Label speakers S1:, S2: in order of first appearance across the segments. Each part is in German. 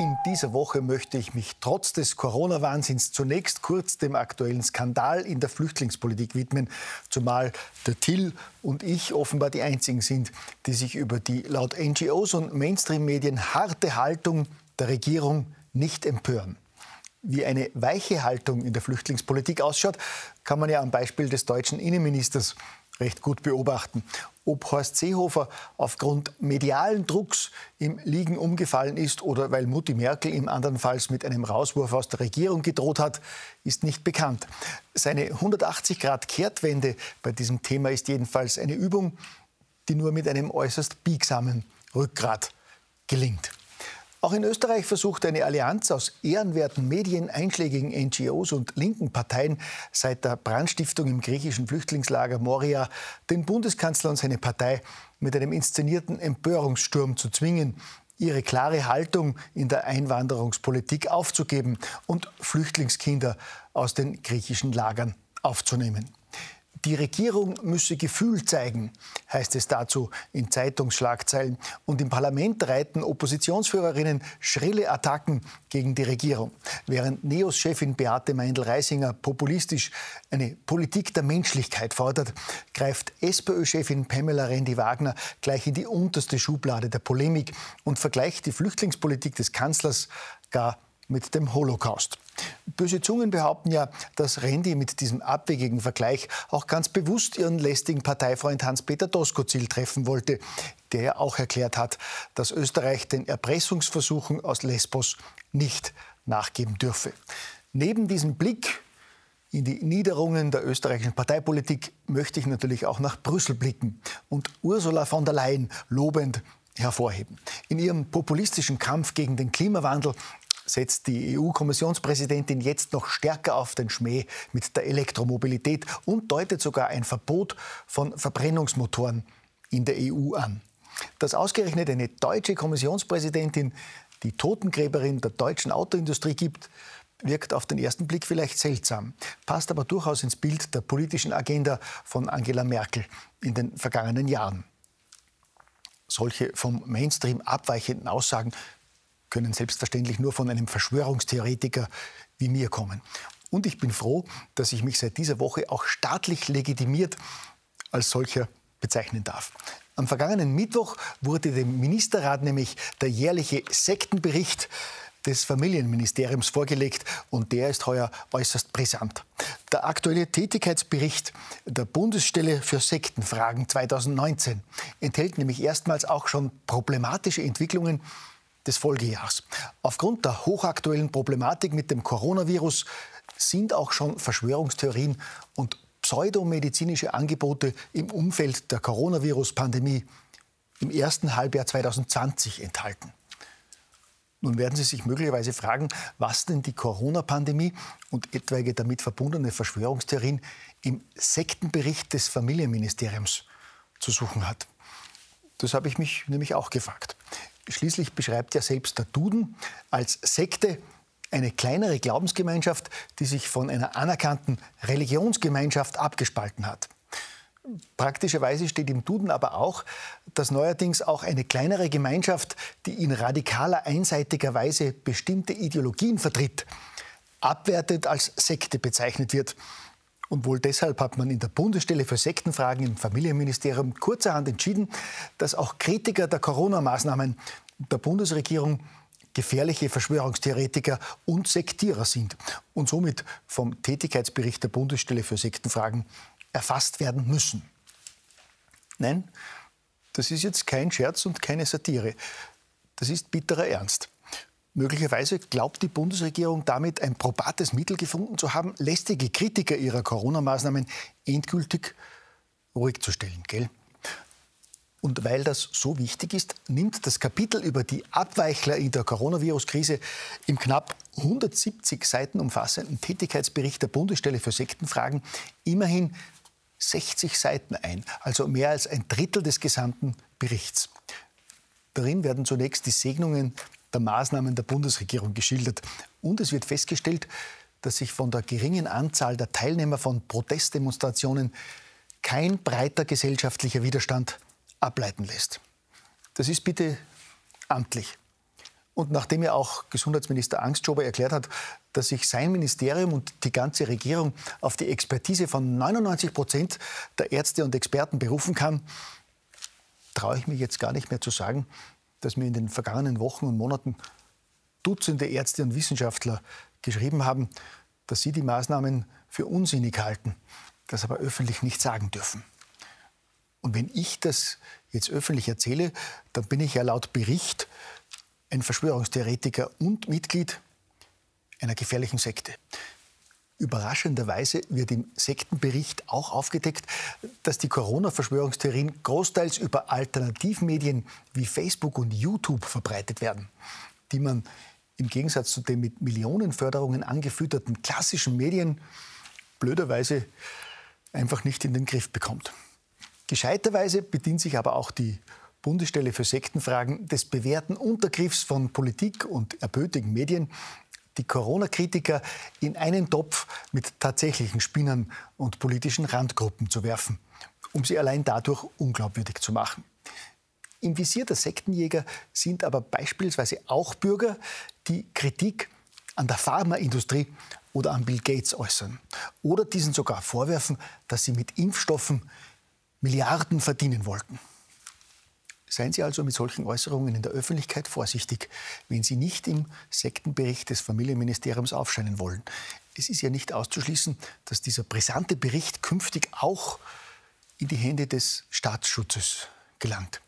S1: In dieser Woche möchte ich mich trotz des Corona-Wahnsinns zunächst kurz dem aktuellen Skandal in der Flüchtlingspolitik widmen, zumal der Till und ich offenbar die einzigen sind, die sich über die laut NGOs und Mainstream-Medien harte Haltung der Regierung nicht empören. Wie eine weiche Haltung in der Flüchtlingspolitik ausschaut, kann man ja am Beispiel des deutschen Innenministers recht gut beobachten. Ob Horst Seehofer aufgrund medialen Drucks im Liegen umgefallen ist oder weil Mutti Merkel ihm andernfalls mit einem Rauswurf aus der Regierung gedroht hat, ist nicht bekannt. Seine 180-Grad-Kehrtwende bei diesem Thema ist jedenfalls eine Übung, die nur mit einem äußerst biegsamen Rückgrat gelingt. Auch in Österreich versucht eine Allianz aus ehrenwerten Medien, einschlägigen NGOs und linken Parteien seit der Brandstiftung im griechischen Flüchtlingslager Moria den Bundeskanzler und seine Partei mit einem inszenierten Empörungssturm zu zwingen, ihre klare Haltung in der Einwanderungspolitik aufzugeben und Flüchtlingskinder aus den griechischen Lagern aufzunehmen. Die Regierung müsse Gefühl zeigen, heißt es dazu in Zeitungsschlagzeilen. Und im Parlament reiten Oppositionsführerinnen schrille Attacken gegen die Regierung. Während NEOS-Chefin Beate Meindl-Reisinger populistisch eine Politik der Menschlichkeit fordert, greift SPÖ-Chefin Pamela Rendi-Wagner gleich in die unterste Schublade der Polemik und vergleicht die Flüchtlingspolitik des Kanzlers gar mit dem Holocaust. Böse Zungen behaupten ja, dass Rendi mit diesem abwegigen Vergleich auch ganz bewusst ihren lästigen Parteifreund Hans-Peter Doskozil treffen wollte, der ja auch erklärt hat, dass Österreich den Erpressungsversuchen aus Lesbos nicht nachgeben dürfe. Neben diesem Blick in die Niederungen der österreichischen Parteipolitik möchte ich natürlich auch nach Brüssel blicken und Ursula von der Leyen lobend hervorheben. In ihrem populistischen Kampf gegen den Klimawandel setzt die EU-Kommissionspräsidentin jetzt noch stärker auf den Schmäh mit der Elektromobilität und deutet sogar ein Verbot von Verbrennungsmotoren in der EU an. Dass ausgerechnet eine deutsche Kommissionspräsidentin die Totengräberin der deutschen Autoindustrie gibt, wirkt auf den ersten Blick vielleicht seltsam, passt aber durchaus ins Bild der politischen Agenda von Angela Merkel in den vergangenen Jahren. Solche vom Mainstream abweichenden Aussagen können selbstverständlich nur von einem Verschwörungstheoretiker wie mir kommen. Und ich bin froh, dass ich mich seit dieser Woche auch staatlich legitimiert als solcher bezeichnen darf. Am vergangenen Mittwoch wurde dem Ministerrat nämlich der jährliche Sektenbericht des Familienministeriums vorgelegt und der ist heuer äußerst brisant. Der aktuelle Tätigkeitsbericht der Bundesstelle für Sektenfragen 2019 enthält nämlich erstmals auch schon problematische Entwicklungen des Folgejahrs. Aufgrund der hochaktuellen Problematik mit dem Coronavirus sind auch schon Verschwörungstheorien und pseudomedizinische Angebote im Umfeld der Coronavirus-Pandemie im ersten Halbjahr 2020 enthalten. Nun werden Sie sich möglicherweise fragen, was denn die Corona-Pandemie und etwaige damit verbundene Verschwörungstheorien im Sektenbericht des Familienministeriums zu suchen hat. Das habe ich mich nämlich auch gefragt. Schließlich beschreibt ja selbst der Duden als Sekte eine kleinere Glaubensgemeinschaft, die sich von einer anerkannten Religionsgemeinschaft abgespalten hat. Praktischerweise steht im Duden aber auch, dass neuerdings auch eine kleinere Gemeinschaft, die in radikaler, einseitiger Weise bestimmte Ideologien vertritt, abwertet als Sekte bezeichnet wird. Und wohl deshalb hat man in der Bundesstelle für Sektenfragen im Familienministerium kurzerhand entschieden, dass auch Kritiker der Corona-Maßnahmen der Bundesregierung gefährliche Verschwörungstheoretiker und Sektierer sind und somit vom Tätigkeitsbericht der Bundesstelle für Sektenfragen erfasst werden müssen. Nein, das ist jetzt kein Scherz und keine Satire. Das ist bitterer Ernst. Möglicherweise glaubt die Bundesregierung damit ein probates Mittel gefunden zu haben, lästige Kritiker ihrer Corona-Maßnahmen endgültig ruhig zu stellen. Gell? Und weil das so wichtig ist, nimmt das Kapitel über die Abweichler in der Coronavirus-Krise im knapp 170 Seiten umfassenden Tätigkeitsbericht der Bundesstelle für Sektenfragen immerhin 60 Seiten ein, also mehr als ein Drittel des gesamten Berichts. Darin werden zunächst die Segnungen der Maßnahmen der Bundesregierung geschildert. Und es wird festgestellt, dass sich von der geringen Anzahl der Teilnehmer von Protestdemonstrationen kein breiter gesellschaftlicher Widerstand ableiten lässt. Das ist bitte amtlich. Und nachdem ja auch Gesundheitsminister Angstschober erklärt hat, dass sich sein Ministerium und die ganze Regierung auf die Expertise von 99 Prozent der Ärzte und Experten berufen kann, traue ich mich jetzt gar nicht mehr zu sagen, dass mir in den vergangenen Wochen und Monaten Dutzende Ärzte und Wissenschaftler geschrieben haben, dass sie die Maßnahmen für unsinnig halten, das aber öffentlich nicht sagen dürfen. Und wenn ich das jetzt öffentlich erzähle, dann bin ich ja laut Bericht ein Verschwörungstheoretiker und Mitglied einer gefährlichen Sekte. Überraschenderweise wird im Sektenbericht auch aufgedeckt, dass die Corona-Verschwörungstheorien großteils über Alternativmedien wie Facebook und YouTube verbreitet werden, die man im Gegensatz zu den mit Millionenförderungen angefütterten klassischen Medien blöderweise einfach nicht in den Griff bekommt. Gescheiterweise bedient sich aber auch die Bundesstelle für Sektenfragen des bewährten Untergriffs von Politik und erbötigen Medien, die Corona-Kritiker in einen Topf mit tatsächlichen Spinnern und politischen Randgruppen zu werfen, um sie allein dadurch unglaubwürdig zu machen. Im Visier der Sektenjäger sind aber beispielsweise auch Bürger, die Kritik an der Pharmaindustrie oder an Bill Gates äußern oder diesen sogar vorwerfen, dass sie mit Impfstoffen Milliarden verdienen wollten. Seien Sie also mit solchen Äußerungen in der Öffentlichkeit vorsichtig, wenn Sie nicht im Sektenbericht des Familienministeriums aufscheinen wollen. Es ist ja nicht auszuschließen, dass dieser brisante Bericht künftig auch in die Hände des Staatsschutzes gelangt.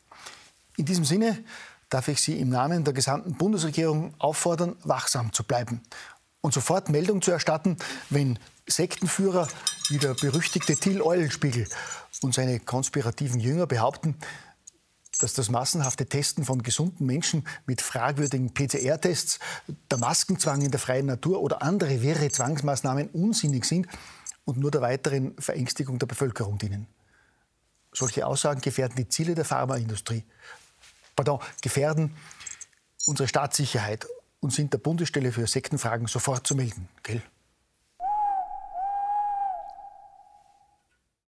S1: In diesem Sinne darf ich Sie im Namen der gesamten Bundesregierung auffordern, wachsam zu bleiben und sofort Meldung zu erstatten, wenn Sektenführer wie der berüchtigte Till Eulenspiegel und seine konspirativen Jünger behaupten, dass das massenhafte Testen von gesunden Menschen mit fragwürdigen PCR-Tests, der Maskenzwang in der freien Natur oder andere wirre Zwangsmaßnahmen unsinnig sind und nur der weiteren Verängstigung der Bevölkerung dienen. Solche Aussagen gefährden die Ziele der Pharmaindustrie, pardon, gefährden unsere Staatssicherheit und sind der Bundesstelle für Sektenfragen sofort zu melden. Gell?